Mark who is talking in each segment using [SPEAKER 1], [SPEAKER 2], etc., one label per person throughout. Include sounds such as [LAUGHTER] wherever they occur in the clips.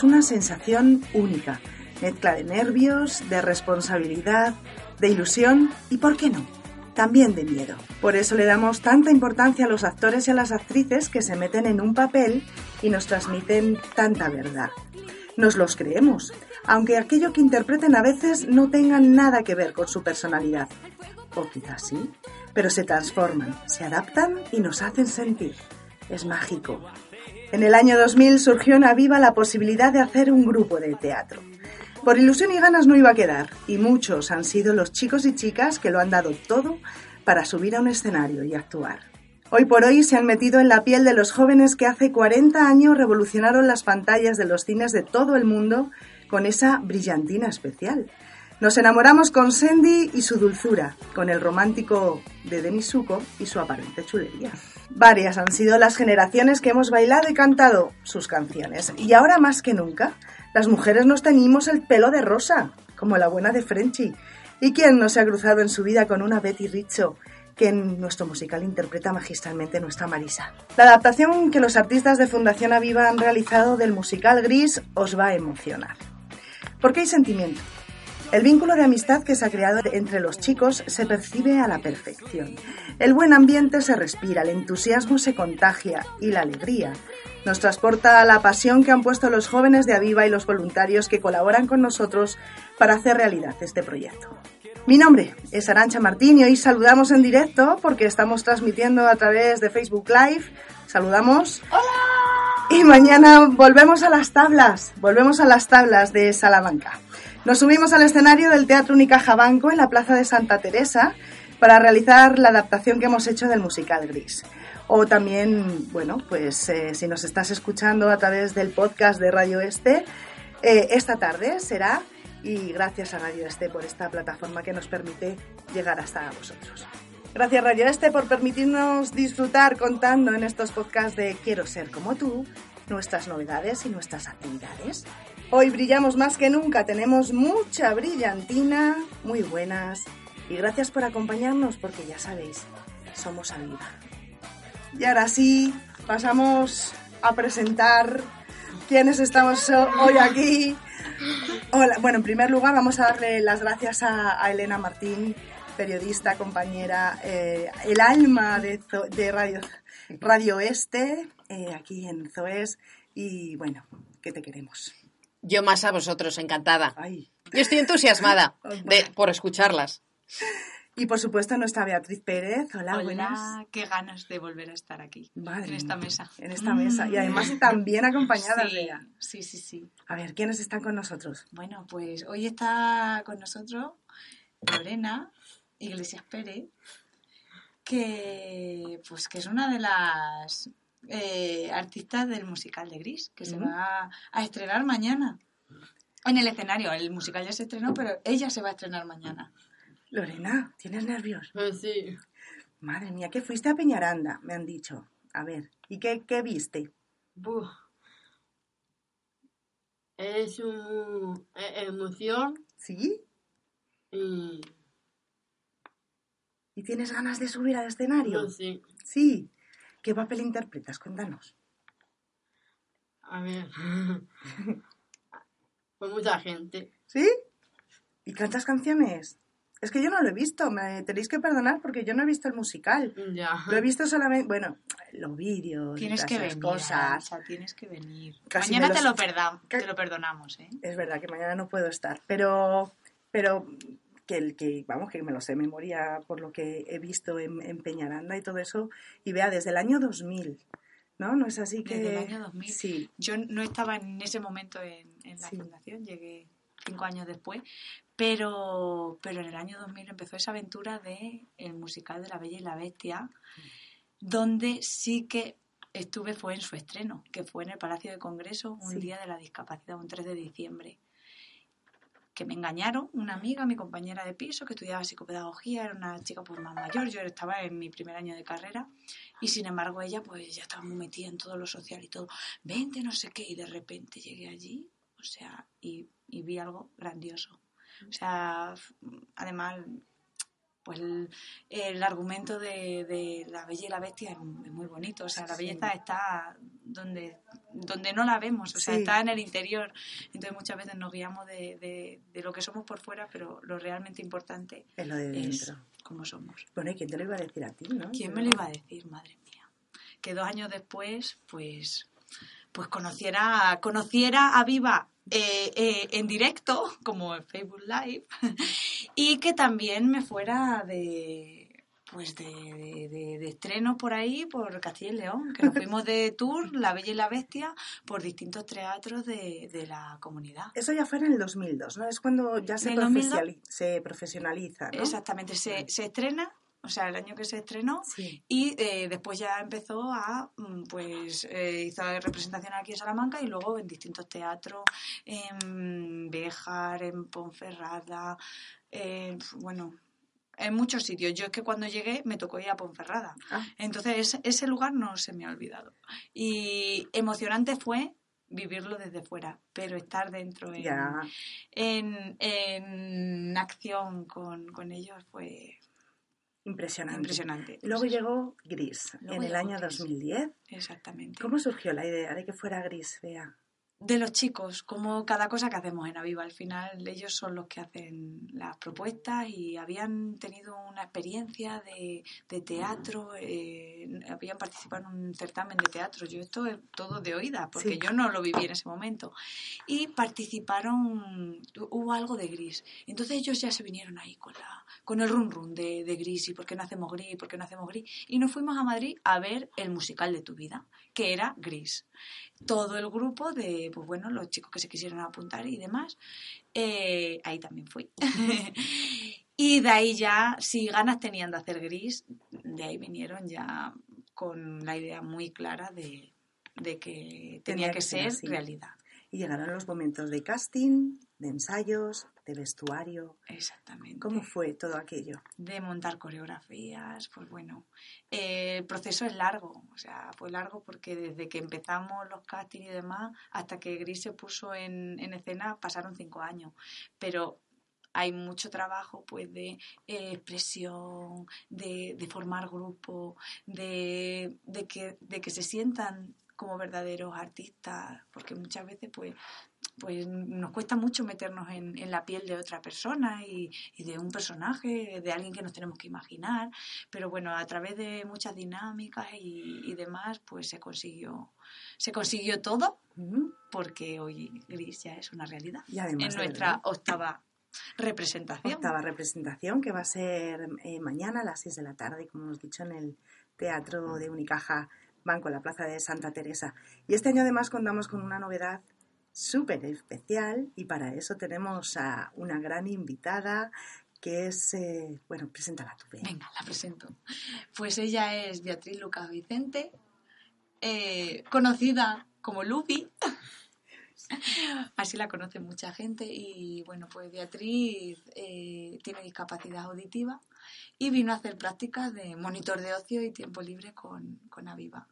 [SPEAKER 1] Es una sensación única, mezcla de nervios, de responsabilidad, de ilusión y, ¿por qué no?, también de miedo. Por eso le damos tanta importancia a los actores y a las actrices que se meten en un papel y nos transmiten tanta verdad. Nos los creemos, aunque aquello que interpreten a veces no tenga nada que ver con su personalidad. O quizás sí, pero se transforman, se adaptan y nos hacen sentir. Es mágico. En el año 2000 surgió en Aviva la posibilidad de hacer un grupo de teatro. Por ilusión y ganas no iba a quedar, y muchos han sido los chicos y chicas que lo han dado todo para subir a un escenario y actuar. Hoy por hoy se han metido en la piel de los jóvenes que hace 40 años revolucionaron las pantallas de los cines de todo el mundo con esa brillantina especial. Nos enamoramos con Sandy y su dulzura, con el romántico de Denis Zuko y su aparente chulería. Varias han sido las generaciones que hemos bailado y cantado sus canciones, y ahora más que nunca, las mujeres nos teñimos el pelo de rosa, como la buena de Frenchy. ¿Y quién no se ha cruzado en su vida con una Betty Richo, que en nuestro musical interpreta magistralmente nuestra Marisa? La adaptación que los artistas de Fundación Aviva han realizado del musical Gris os va a emocionar. Porque hay sentimiento. El vínculo de amistad que se ha creado entre los chicos se percibe a la perfección. El buen ambiente se respira, el entusiasmo se contagia y la alegría nos transporta a la pasión que han puesto los jóvenes de Aviva y los voluntarios que colaboran con nosotros para hacer realidad este proyecto. Mi nombre es Arancha Martín y hoy saludamos en directo porque estamos transmitiendo a través de Facebook Live. Saludamos. Y mañana volvemos a las tablas, volvemos a las tablas de Salamanca. Nos subimos al escenario del Teatro Unicaja Banco en la Plaza de Santa Teresa para realizar la adaptación que hemos hecho del musical Gris. O también, bueno, pues eh, si nos estás escuchando a través del podcast de Radio Este, eh, esta tarde será, y gracias a Radio Este por esta plataforma que nos permite llegar hasta vosotros. Gracias Radio Este por permitirnos disfrutar contando en estos podcasts de Quiero ser como tú, nuestras novedades y nuestras actividades. Hoy brillamos más que nunca, tenemos mucha brillantina, muy buenas, y gracias por acompañarnos porque ya sabéis, somos Aviva. Y ahora sí, pasamos a presentar quiénes estamos ho- hoy aquí. Hola. Bueno, en primer lugar vamos a darle las gracias a, Elena Martín, periodista, compañera, eh, el alma de, de Radio, Radio Este, eh, aquí en Zoes. Y bueno, que te queremos.
[SPEAKER 2] Yo más a vosotros, encantada.
[SPEAKER 1] Ay.
[SPEAKER 2] Yo estoy entusiasmada [LAUGHS] de, por escucharlas.
[SPEAKER 1] Y por supuesto nuestra Beatriz Pérez. Hola,
[SPEAKER 3] Hola,
[SPEAKER 1] buenas.
[SPEAKER 3] qué ganas de volver a estar aquí,
[SPEAKER 1] Madre
[SPEAKER 3] en esta mesa.
[SPEAKER 1] En esta mesa. Y además tan bien acompañadas
[SPEAKER 3] sí,
[SPEAKER 1] de ella.
[SPEAKER 3] sí, sí, sí.
[SPEAKER 1] A ver, ¿quiénes están con nosotros?
[SPEAKER 3] Bueno, pues hoy está con nosotros Lorena Iglesias Pérez, que pues que es una de las eh, artistas del musical de Gris, que se va a estrenar mañana. En el escenario, el musical ya se estrenó, pero ella se va a estrenar mañana.
[SPEAKER 1] Lorena, ¿tienes nervios?
[SPEAKER 2] Sí.
[SPEAKER 1] Madre mía, que fuiste a Peñaranda, me han dicho. A ver, ¿y qué, qué viste?
[SPEAKER 4] Buf. Es un e- emoción
[SPEAKER 1] ¿Sí?
[SPEAKER 4] y
[SPEAKER 1] ¿Y tienes ganas de subir al escenario?
[SPEAKER 4] no sé.
[SPEAKER 1] Sí. ¿Qué papel interpretas? Cuéntanos.
[SPEAKER 4] A ver. Fue [LAUGHS] mucha gente.
[SPEAKER 1] ¿Sí? ¿Y cantas canciones? Es que yo no lo he visto, me tenéis que perdonar porque yo no he visto el musical.
[SPEAKER 4] Ya.
[SPEAKER 1] Lo he visto solamente, bueno, los vídeos,
[SPEAKER 3] Tienes que venir,
[SPEAKER 1] cosas.
[SPEAKER 3] Arancha, tienes que venir.
[SPEAKER 1] Casi
[SPEAKER 3] mañana te lo, perda- te lo perdonamos, ¿eh?
[SPEAKER 1] Es verdad que mañana no puedo estar, pero, pero que, el que, vamos, que me lo sé de memoria por lo que he visto en, en Peñaranda y todo eso, y vea, desde el año 2000, ¿no? ¿No es así que...?
[SPEAKER 3] Desde el año 2000.
[SPEAKER 1] Sí,
[SPEAKER 3] Yo no estaba en ese momento en, en la
[SPEAKER 1] Sí.
[SPEAKER 3] fundación, llegué cinco años después, pero, pero en el año 2000 empezó esa aventura de el musical de La Bella y la Bestia, donde sí que estuve fue en su estreno, que fue en el Palacio de Congreso un
[SPEAKER 1] Sí.
[SPEAKER 3] día de la discapacidad, un 3 de diciembre. Que me engañaron, una amiga, mi compañera de piso, que estudiaba psicopedagogía, era una chica pues más mayor, yo estaba en mi primer año de carrera, y sin embargo ella pues ya estaba muy metida en todo lo social y todo, vente, no sé qué, y de repente llegué allí, o sea, y, y vi algo grandioso. O sea, además, pues el, el argumento de, de la bella y la bestia es, muy bonito. O sea, la
[SPEAKER 1] Sí.
[SPEAKER 3] belleza está donde, donde no la vemos, o sea,
[SPEAKER 1] Sí.
[SPEAKER 3] está en el interior. Entonces muchas veces nos guiamos de, de, de lo que somos por fuera, pero lo realmente importante
[SPEAKER 1] Es lo de
[SPEAKER 3] es
[SPEAKER 1] dentro.
[SPEAKER 3] cómo somos.
[SPEAKER 1] Bueno, ¿y quién te lo iba a decir a ti, no?
[SPEAKER 3] ¿Quién me lo iba a decir, madre mía? Que dos años después, pues, pues conociera, conociera a Viva eh, eh, en directo, como en Facebook Live, [LAUGHS] y que también me fuera de pues de, de- de- de estreno por ahí, por Castilla y León, que nos fuimos de tour, La Bella y la Bestia, por distintos teatros de, de la comunidad.
[SPEAKER 1] Eso ya fue en el 2002, ¿no? Es cuando ya se,
[SPEAKER 3] ¿En el 2002?
[SPEAKER 1] profesiali- se profesionaliza, ¿no?
[SPEAKER 3] Exactamente, se, se estrena, o sea, el año que se estrenó,
[SPEAKER 1] Sí.
[SPEAKER 3] Y eh, después ya empezó a, mm, pues, eh, hizo representación aquí en Salamanca y luego en distintos teatros, en Béjar, en Ponferrada, en, bueno, en muchos sitios. Yo es que cuando llegué me tocó ir a Ponferrada.
[SPEAKER 1] Ah.
[SPEAKER 3] Entonces ese, lugar no se me ha olvidado. Y emocionante fue vivirlo desde fuera, pero estar dentro en, en, en acción con, con ellos fue
[SPEAKER 1] Impresionante.
[SPEAKER 3] impresionante.
[SPEAKER 1] Luego
[SPEAKER 3] Pues
[SPEAKER 1] llegó Gris,
[SPEAKER 3] Luego
[SPEAKER 1] en el año
[SPEAKER 3] Gris.
[SPEAKER 1] 2010.
[SPEAKER 3] Exactamente.
[SPEAKER 1] ¿Cómo surgió la idea de que fuera Gris, Bea?
[SPEAKER 3] De los chicos, como cada cosa que hacemos en Aviva. Al final ellos son los que hacen las propuestas y habían tenido una experiencia de, de teatro, eh, habían participado en un certamen de teatro. Yo esto es todo de oídas, porque
[SPEAKER 1] Sí.
[SPEAKER 3] yo no lo viví en ese momento. Y participaron, hubo algo de gris. Entonces ellos ya se vinieron ahí con, la, con el run run de, de gris y por qué no hacemos gris, por qué no hacemos gris. Y nos fuimos a Madrid a ver el musical de tu vida, que era gris todo el grupo de, pues bueno, los chicos que se quisieron apuntar y demás. eh, ahí también fui. [LAUGHS] y de ahí ya, si ganas tenían de hacer gris, de ahí vinieron ya con la idea muy clara de, de que tenía, que, ser
[SPEAKER 1] así.
[SPEAKER 3] realidad.
[SPEAKER 1] Y llegaron los momentos de casting, de ensayos, de vestuario.
[SPEAKER 3] Exactamente.
[SPEAKER 1] ¿Cómo fue todo aquello?
[SPEAKER 3] de montar coreografías, pues bueno, eh, el proceso es largo, o sea, fue largo porque desde que empezamos los castings y demás hasta que Gris se puso en, en escena pasaron cinco años, pero hay mucho trabajo pues de eh, expresión, de, de formar grupo, de, de, que, de que se sientan como verdaderos artistas, porque muchas veces pues pues nos cuesta mucho meternos en, en la piel de otra persona y, y de un personaje, de alguien que nos tenemos que imaginar, pero bueno, a través de muchas dinámicas y, y demás, pues se consiguió, se consiguió todo, porque hoy Gris ya es una realidad.
[SPEAKER 1] Y además
[SPEAKER 3] en nuestra octava representación.
[SPEAKER 1] octava representación que va a ser eh, mañana a las 6 de la tarde, como hemos dicho, en el Teatro de Unicaja Banco, en la Plaza de Santa Teresa. Y este año además contamos con una novedad súper especial y para eso tenemos a una gran invitada que es, eh, bueno, preséntala tú, Bea.
[SPEAKER 3] Venga, la presento. Pues ella es Beatriz Lucas Vicente, eh, conocida como Lupi. Así la conoce mucha gente. Y bueno, pues Beatriz eh, tiene discapacidad auditiva y vino a hacer prácticas de monitor de ocio y tiempo libre con, con Aviva.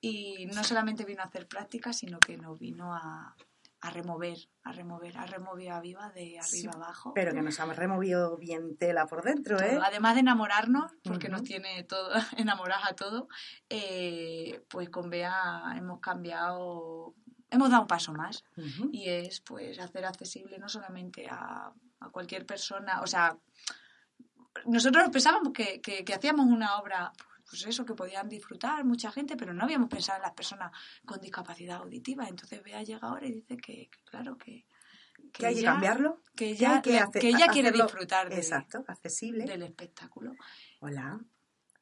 [SPEAKER 3] Y no solamente vino a hacer prácticas, sino que nos vino a, a remover, a remover, a remover a Aviva de arriba
[SPEAKER 1] Sí,
[SPEAKER 3] abajo.
[SPEAKER 1] Pero que nos hemos removido bien tela por dentro, ¿eh?
[SPEAKER 3] Además de enamorarnos, porque nos tiene todo, [LAUGHS] enamoradas a todo, eh, pues con Bea hemos cambiado, hemos dado un paso más y es pues hacer accesible no solamente a, a cualquier persona, o sea, nosotros pensábamos que, que- que hacíamos una obra, pues eso, que podían disfrutar mucha gente, pero no habíamos pensado en las personas con discapacidad auditiva. Entonces Bea llega ahora y dice que, que claro, que,
[SPEAKER 1] ¿Que hay que
[SPEAKER 3] ella-
[SPEAKER 1] cambiarlo?
[SPEAKER 3] que
[SPEAKER 1] ¿Que
[SPEAKER 3] ella,
[SPEAKER 1] que
[SPEAKER 3] que ella quiere disfrutar de-
[SPEAKER 1] Exacto, accesible.
[SPEAKER 3] del espectáculo.
[SPEAKER 1] Hola,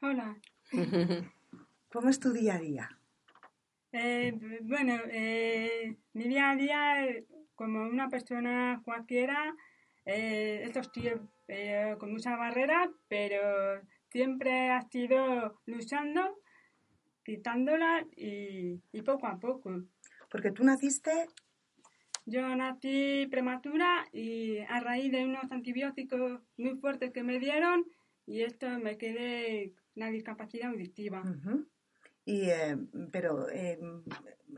[SPEAKER 5] Hola. [LAUGHS]
[SPEAKER 1] ¿cómo es tu día a día?
[SPEAKER 5] Eh, bueno, eh, mi día a día, eh, como una persona cualquiera, eh, estos tíos eh, con mucha barrera, pero siempre ha sido luchando, quitándola y, y poco a poco.
[SPEAKER 1] Porque tú naciste
[SPEAKER 5] yo nací prematura y a raíz de unos antibióticos muy fuertes que me dieron y esto me quedé una discapacidad auditiva.
[SPEAKER 1] Y, eh, pero, eh,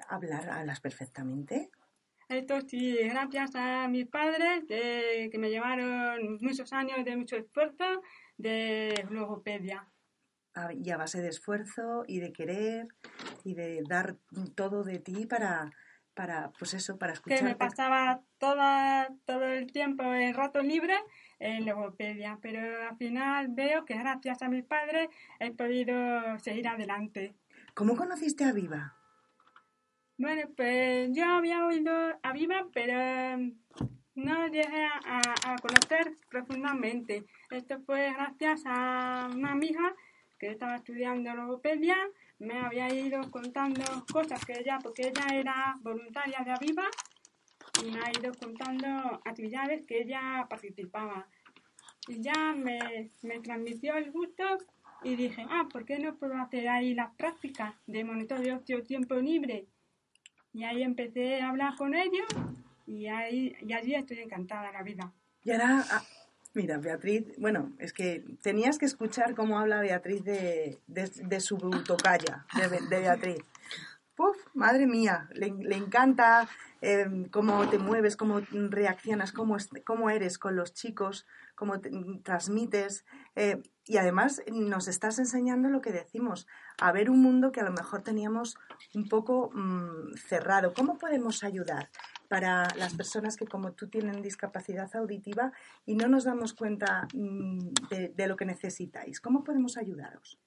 [SPEAKER 1] ¿hablar hablas perfectamente?
[SPEAKER 5] Esto sí, gracias a mis padres que, que me llevaron muchos años de mucho esfuerzo de logopedia.
[SPEAKER 1] A- Y a base de esfuerzo y de querer y de dar todo de ti para, para pues eso, para
[SPEAKER 5] que me pasaba toda, todo el tiempo en rato libre en logopedia, pero al final veo que gracias a mis padres he podido seguir adelante.
[SPEAKER 1] ¿Cómo conociste a Viva?
[SPEAKER 5] Bueno, pues yo había oído a Viva, pero mm, no llegué a, conocer profundamente. Esto fue gracias a una amiga que estaba estudiando logopedia, me había ido contando cosas que ella, porque ella era voluntaria de Aviva, y me ha ido contando actividades que ella participaba. Y ya me, me transmitió el gusto y dije, ah, ¿por qué no puedo hacer ahí las prácticas de monitor de tiempo libre? Y ahí empecé a hablar con ellos y, ahí, y allí estoy encantada de la vida.
[SPEAKER 1] Y ahora, ah, mira, Beatriz, bueno, es que tenías que escuchar cómo habla Beatriz de, de, su tocaya, de, de Beatriz. Madre mía, le, encanta eh, cómo te mueves, cómo reaccionas, cómo, es- cómo eres con los chicos, cómo te- transmites. eh, y además nos estás enseñando lo que decimos, a ver un mundo que a lo mejor teníamos un poco mm, cerrado. ¿Cómo podemos ayudar para las personas que como tú tienen discapacidad auditiva y no nos damos cuenta mm, de lo que necesitáis? ¿Cómo podemos ayudaros?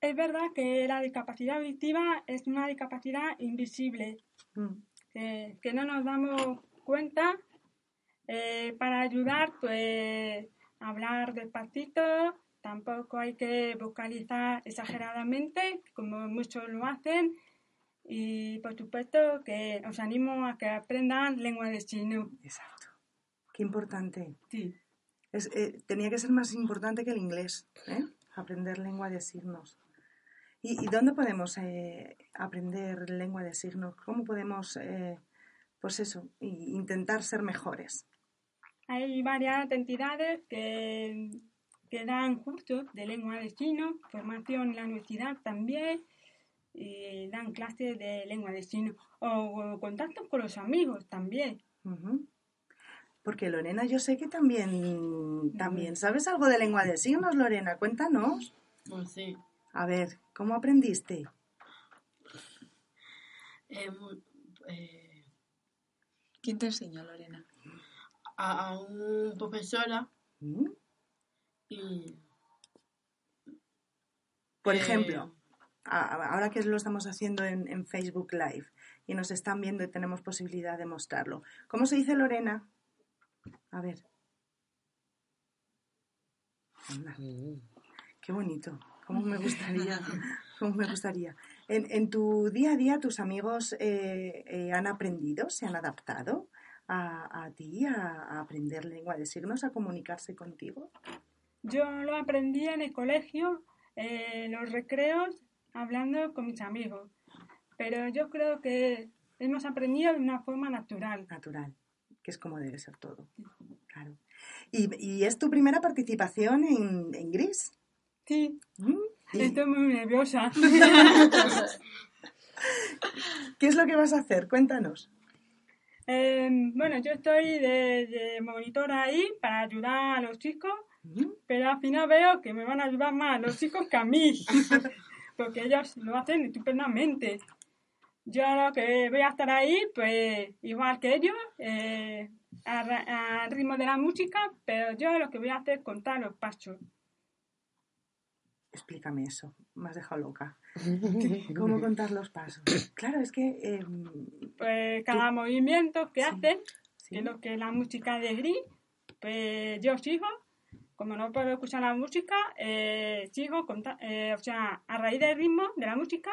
[SPEAKER 5] Es verdad que la discapacidad auditiva es una discapacidad invisible,
[SPEAKER 1] Mm,
[SPEAKER 5] que, que no nos damos cuenta. Eh, para ayudar, pues hablar despacito, tampoco hay que vocalizar exageradamente, como muchos lo hacen. Y por supuesto que os animo a que aprendan lengua de signo.
[SPEAKER 1] Exacto. Qué importante.
[SPEAKER 5] Sí.
[SPEAKER 1] Es, eh, tenía que ser más importante que el inglés, ¿eh? aprender lengua de signos. ¿Y, y dónde podemos eh, aprender lengua de signos? ¿Cómo podemos, eh, pues eso, intentar ser mejores?
[SPEAKER 5] Hay varias entidades que, que dan cursos de lengua de signo, formación en la universidad también, y dan clases de lengua de signo, o, contacto con los amigos también.
[SPEAKER 1] Porque Lorena, yo sé que también, también sabes algo de lengua de signos, Lorena. Cuéntanos.
[SPEAKER 4] Pues sí.
[SPEAKER 1] A ver, ¿cómo aprendiste?
[SPEAKER 4] Eh, mu- eh,
[SPEAKER 2] ¿Quién te enseñó, Lorena?
[SPEAKER 4] a, a un profesora
[SPEAKER 1] ¿Mm?
[SPEAKER 4] y
[SPEAKER 1] Por
[SPEAKER 4] Eh,
[SPEAKER 1] ejemplo, a- ahora que lo estamos haciendo en, en Facebook Live y nos están viendo y tenemos posibilidad de mostrarlo. ¿Cómo se dice Lorena? A ver. Anda, Qué bonito. ¿Cómo me gustaría? ¿Cómo me gustaría? En, en tu día a día, ¿tus amigos eh, eh, han aprendido, se han adaptado a, a ti, a, a aprender lengua de signos, a comunicarse contigo?
[SPEAKER 5] Yo lo aprendí en el colegio, en los recreos, hablando con mis amigos. Pero yo creo que hemos aprendido de una forma natural.
[SPEAKER 1] natural, que es como debe ser todo. Claro. ¿Y, y es tu primera participación en, en Gris?
[SPEAKER 5] Sí,
[SPEAKER 1] ¿Mm? ¿Y
[SPEAKER 5] estoy muy nerviosa. [LAUGHS]
[SPEAKER 1] ¿Qué es lo que vas a hacer? Cuéntanos.
[SPEAKER 5] Eh, bueno, yo estoy de, de monitora ahí para ayudar a los chicos,
[SPEAKER 1] ¿Mm?
[SPEAKER 5] pero al final veo que me van a ayudar más los chicos que a mí, [LAUGHS] porque ellos lo hacen estupendamente. Yo lo que voy a estar ahí, pues igual que ellos, eh, al ritmo de la música, pero yo lo que voy a hacer es contar los pasos.
[SPEAKER 1] Explícame eso, me has dejado loca. [LAUGHS] ¿Cómo contar los pasos? Claro, es que... eh,
[SPEAKER 5] Pues cada movimiento que
[SPEAKER 1] Sí.
[SPEAKER 5] hacen,
[SPEAKER 1] sí,
[SPEAKER 5] que es lo que la música de Gris, pues yo sigo, como no puedo escuchar la música, eh, sigo, conta- eh, o sea, a raíz del ritmo de la música,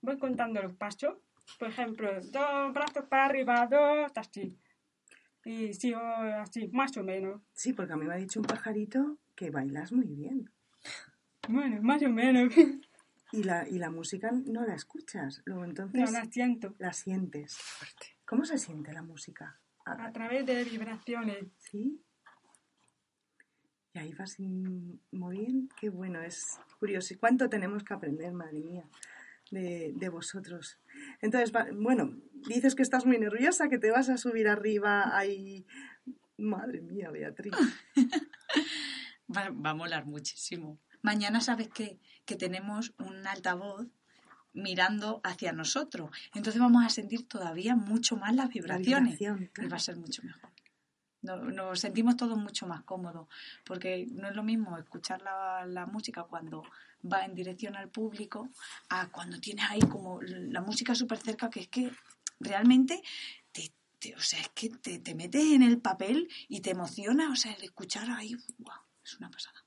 [SPEAKER 5] voy contando los pasos. Por ejemplo, dos brazos para arriba, dos, así. Y sigo así, más o menos.
[SPEAKER 1] sí, porque a mí me ha dicho un pajarito que bailas muy bien.
[SPEAKER 5] Bueno, más o menos. [LAUGHS]
[SPEAKER 1] Y la, y la música no la escuchas, luego entonces
[SPEAKER 5] No la siento.
[SPEAKER 1] la sientes. ¿Cómo se siente la música?
[SPEAKER 5] a través de vibraciones.
[SPEAKER 1] ¿Sí? Y ahí vas muy bien. Qué bueno, es curioso. ¿Y cuánto tenemos que aprender, madre mía, de, de vosotros? Entonces, bueno, dices que estás muy nerviosa, que te vas a subir arriba ahí. Madre mía, Beatriz. [LAUGHS]
[SPEAKER 3] Va, va a molar muchísimo. Mañana, ¿sabes qué? Que tenemos un altavoz mirando hacia nosotros. Entonces vamos a sentir todavía mucho más las
[SPEAKER 1] La
[SPEAKER 3] vibraciones.
[SPEAKER 1] vibración,
[SPEAKER 3] Y va a ser mucho mejor. Nos, nos sentimos todos mucho más cómodos, porque no es lo mismo escuchar la, la música cuando va en dirección al público a cuando tienes ahí como la música súper cerca, que es que realmente te, te- o sea, es que te, te metes en el papel y te emociona, o sea, el escuchar ahí, ¡guau! es una pasada.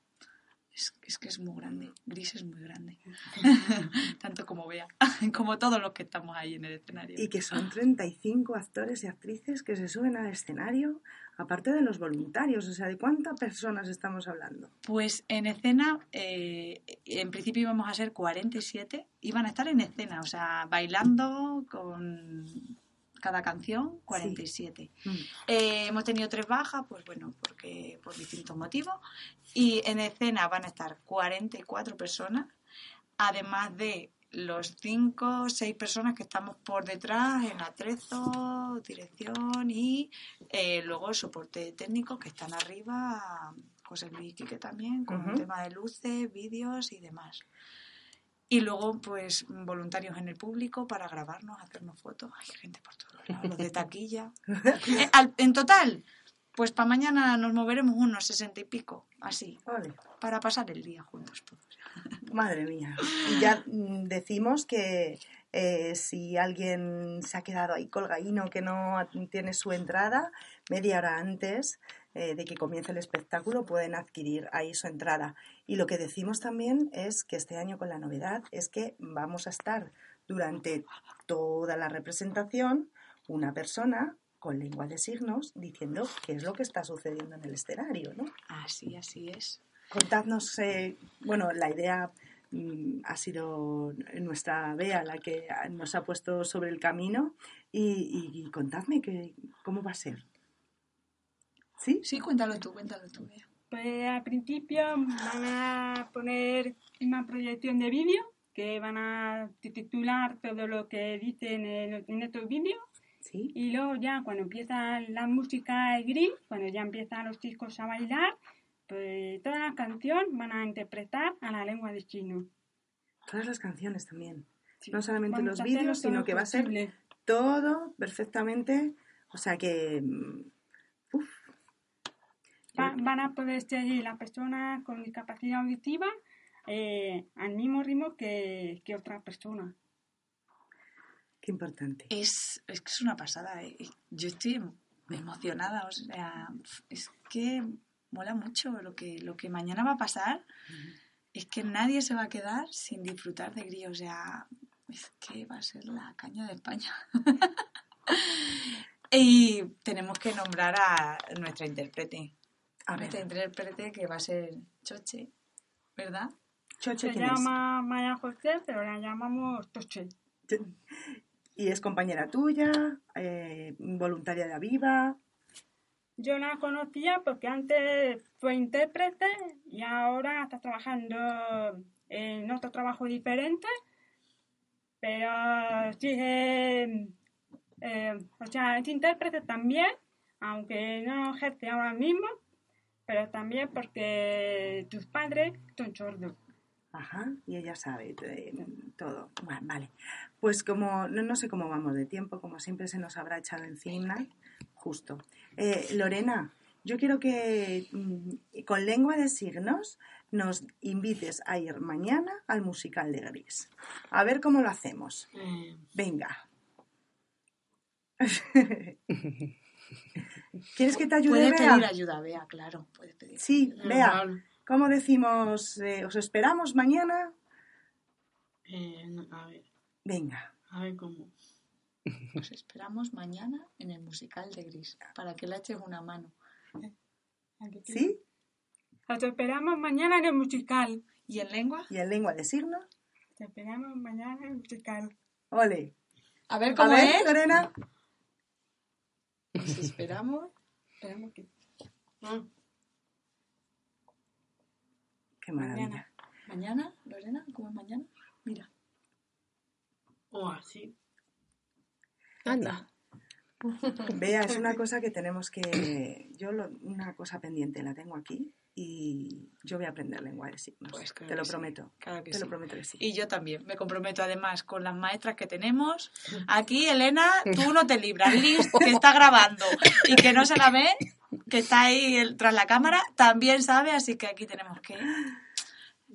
[SPEAKER 3] Es, es que es muy grande, Gris es muy grande. [LAUGHS] [LAUGHS] Tanto como vea, [LAUGHS] como todos los que estamos ahí en el escenario.
[SPEAKER 1] Y que son 35 actores y actrices que se suben al escenario, aparte de los voluntarios. O sea, ¿de cuántas personas estamos hablando?
[SPEAKER 3] Pues en escena, eh, en principio íbamos a ser 47, iban a estar en escena, o sea, bailando con cada canción, 47.
[SPEAKER 1] Mm.
[SPEAKER 3] Eh, hemos tenido tres bajas, pues bueno, porque por distintos motivos. Y en escena van a estar 44 personas, además de los 5 o 6 personas que estamos por detrás en atrezo, dirección y eh, luego el soporte técnico que están arriba, José Luis Quique también, con
[SPEAKER 1] Ujú.
[SPEAKER 3] el tema de luces, vídeos y demás. Y luego, pues, voluntarios en el público para grabarnos, hacernos fotos. Hay gente por todos lados, los de taquilla. [LAUGHS] Eh, al- en total, pues para mañana nos moveremos unos sesenta y pico, así,
[SPEAKER 1] Ole.
[SPEAKER 3] para pasar el día juntos todos. [LAUGHS]
[SPEAKER 1] Madre mía. Y ya mm, decimos que eh, si alguien se ha quedado ahí colgaíno, que no tiene su entrada, media hora antes eh, de que comience el espectáculo pueden adquirir ahí su entrada. Y lo que decimos también es que este año con la novedad es que vamos a estar durante toda la representación una persona con lengua de signos diciendo qué es lo que está sucediendo en el escenario, ¿no?
[SPEAKER 3] Así, así es.
[SPEAKER 1] Contadnos, eh, bueno, la idea mm, ha sido nuestra Bea la que nos ha puesto sobre el camino y, y- y contadme que, cómo va a ser. ¿Sí?
[SPEAKER 3] Sí, cuéntalo tú, cuéntalo tú. Bea.
[SPEAKER 5] Pues al principio van a poner una proyección de vídeo que van a titular todo lo que dicen en, en estos vídeos
[SPEAKER 1] ¿Sí?
[SPEAKER 5] y luego ya cuando empieza la música gris, cuando ya empiezan los chicos a bailar, pues toda la canción van a interpretar a la lengua de chino.
[SPEAKER 1] Todas las canciones también.
[SPEAKER 5] Sí.
[SPEAKER 1] No solamente
[SPEAKER 5] Vamos
[SPEAKER 1] los vídeos, sino que va a ser todo perfectamente. O sea que. mm, uf.
[SPEAKER 5] Va- van a poder seguir las personas con discapacidad auditiva eh, al mismo ritmo que, que otra persona.
[SPEAKER 1] Qué importante.
[SPEAKER 3] Es, es que es una pasada. eh. Yo estoy em- emocionada. O sea, es que mola mucho lo que, lo que mañana va a pasar. Es que nadie se va a quedar sin disfrutar de Gris. O sea, es que va a ser la caña de España. [LAUGHS] y tenemos que nombrar a nuestra intérprete.
[SPEAKER 1] A ver,
[SPEAKER 3] intérprete que va a ser Choche, ¿verdad?
[SPEAKER 1] Choche,
[SPEAKER 5] Se
[SPEAKER 1] ¿quién es?
[SPEAKER 5] llama Maya José, pero la llamamos Toche.
[SPEAKER 1] Y es compañera tuya, eh, voluntaria de Aviva.
[SPEAKER 5] Yo la conocía porque antes fue intérprete y ahora está trabajando en otro trabajo diferente, pero sigue, eh, o sea, es intérprete también, aunque no ejerce ahora mismo, pero también porque tus padres son sordos.
[SPEAKER 1] Ajá, y ella sabe eh, todo. Bueno, vale. Pues como no, no sé cómo vamos de tiempo, como siempre se nos habrá echado encima, justo. Eh, Lorena, yo quiero que mm, con lengua de signos nos invites a ir mañana al musical de Gris. A ver cómo lo hacemos.
[SPEAKER 4] Eh,
[SPEAKER 1] Venga. [LAUGHS] ¿Quieres que te ayude,
[SPEAKER 3] Puedes
[SPEAKER 1] Bea?
[SPEAKER 3] pedir ayuda, Bea, claro. Puedes pedir.
[SPEAKER 1] Sí, Bea. ¿Cómo decimos? eh, ¿Os esperamos mañana?
[SPEAKER 4] Eh, no, a ver,
[SPEAKER 1] Venga.
[SPEAKER 4] a ver cómo.
[SPEAKER 3] Os esperamos mañana en el musical de Gris para que le eches una mano.
[SPEAKER 1] ¿Sí?
[SPEAKER 5] Los esperamos mañana en el musical.
[SPEAKER 3] ¿Y en lengua?
[SPEAKER 1] ¿Y en lengua de signos?
[SPEAKER 5] Los esperamos mañana en el musical.
[SPEAKER 1] Ole.
[SPEAKER 3] A ver
[SPEAKER 1] A
[SPEAKER 3] cómo
[SPEAKER 1] ver,
[SPEAKER 3] es.
[SPEAKER 1] Lorena.
[SPEAKER 4] Os esperamos. Esperamos que. Ah,
[SPEAKER 1] Qué maravilla.
[SPEAKER 3] Mañana. Mañana, Lorena, ¿cómo es mañana? Mira.
[SPEAKER 4] o así.
[SPEAKER 6] Anda.
[SPEAKER 1] Vea, es una [LAUGHS] cosa que tenemos que... Yo lo- una cosa pendiente la tengo aquí y yo voy a aprender lengua de signos.
[SPEAKER 3] Pues claro
[SPEAKER 1] Te lo
[SPEAKER 3] sí,
[SPEAKER 1] prometo.
[SPEAKER 3] claro que
[SPEAKER 1] Te lo prometo que sí.
[SPEAKER 3] Y yo también, me comprometo además con las maestras que tenemos. Aquí, Elena, tú no te libras. Liz, que está grabando y que no se la ve, que está ahí tras la cámara, también sabe, así que aquí tenemos que...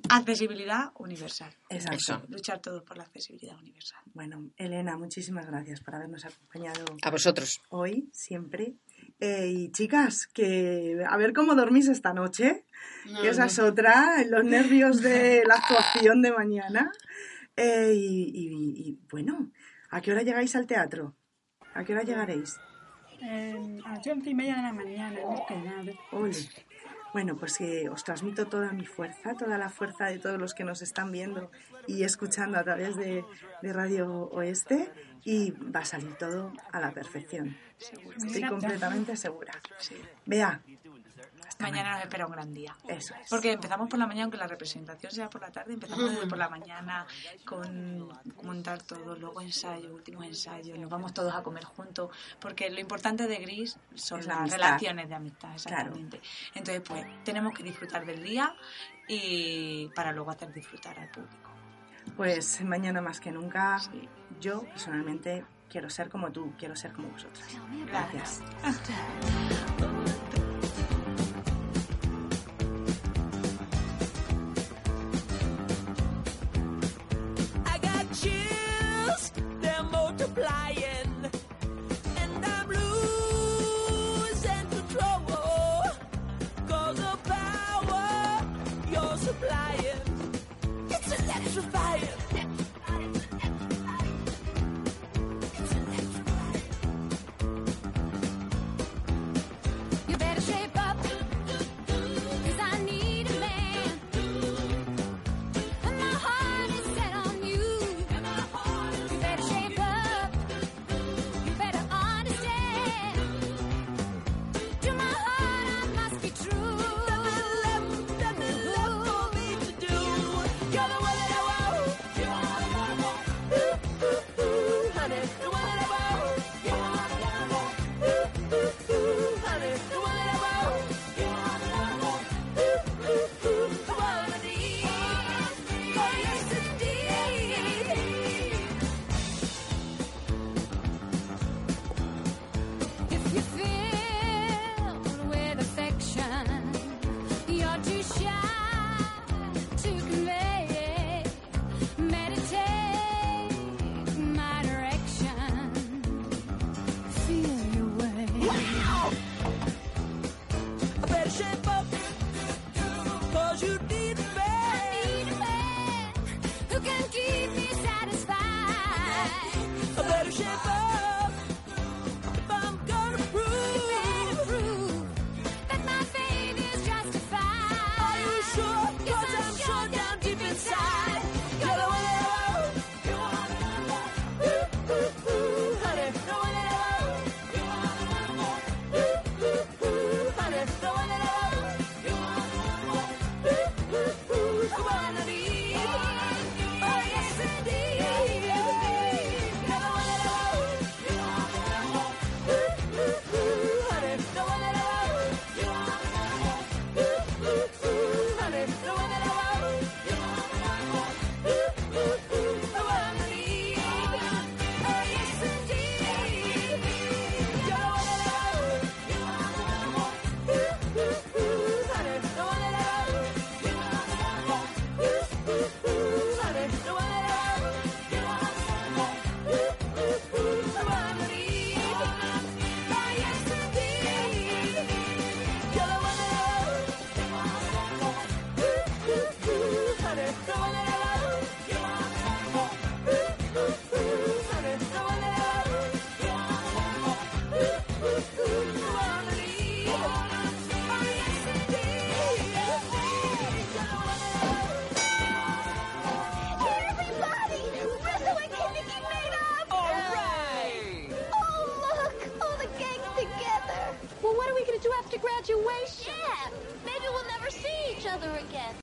[SPEAKER 3] Accesibilidad universal.
[SPEAKER 1] Exacto.
[SPEAKER 6] Eso.
[SPEAKER 3] Luchar todos por la accesibilidad universal.
[SPEAKER 1] Bueno, Elena, muchísimas gracias por habernos acompañado
[SPEAKER 6] A vosotros.
[SPEAKER 1] hoy, siempre. Eh, y chicas, que a ver cómo dormís esta noche,
[SPEAKER 4] No,
[SPEAKER 1] que esa
[SPEAKER 4] no.
[SPEAKER 1] es otra, los nervios de [LAUGHS] la actuación de mañana. Eh, y, y- y, bueno, ¿a qué hora llegáis al teatro? ¿A qué hora llegaréis?
[SPEAKER 5] Eh, a las once y media de la mañana, hemos quedado.
[SPEAKER 1] Ole. Bueno, pues que os transmito toda mi fuerza, toda la fuerza de todos los que nos están viendo y escuchando a través de, de Radio Oeste y va a salir todo a la perfección. Estoy completamente segura. Vea,
[SPEAKER 3] Mañana nos espera un gran día.
[SPEAKER 1] eso es.
[SPEAKER 3] Porque empezamos por la mañana, aunque la representación sea por la tarde, empezamos desde por la mañana con montar todo, luego ensayo, últimos ensayos, nos vamos todos a comer juntos, porque lo importante de Gris son
[SPEAKER 1] la
[SPEAKER 3] las
[SPEAKER 1] amistad.
[SPEAKER 3] relaciones de amistad,
[SPEAKER 1] Claro.
[SPEAKER 3] exactamente. Entonces, pues, tenemos que disfrutar del día y para luego hacer disfrutar al público.
[SPEAKER 1] Pues mañana más que nunca, yo personalmente quiero ser como tú, quiero ser como vosotras. Gracias.
[SPEAKER 7] I [LAUGHS]
[SPEAKER 8] supply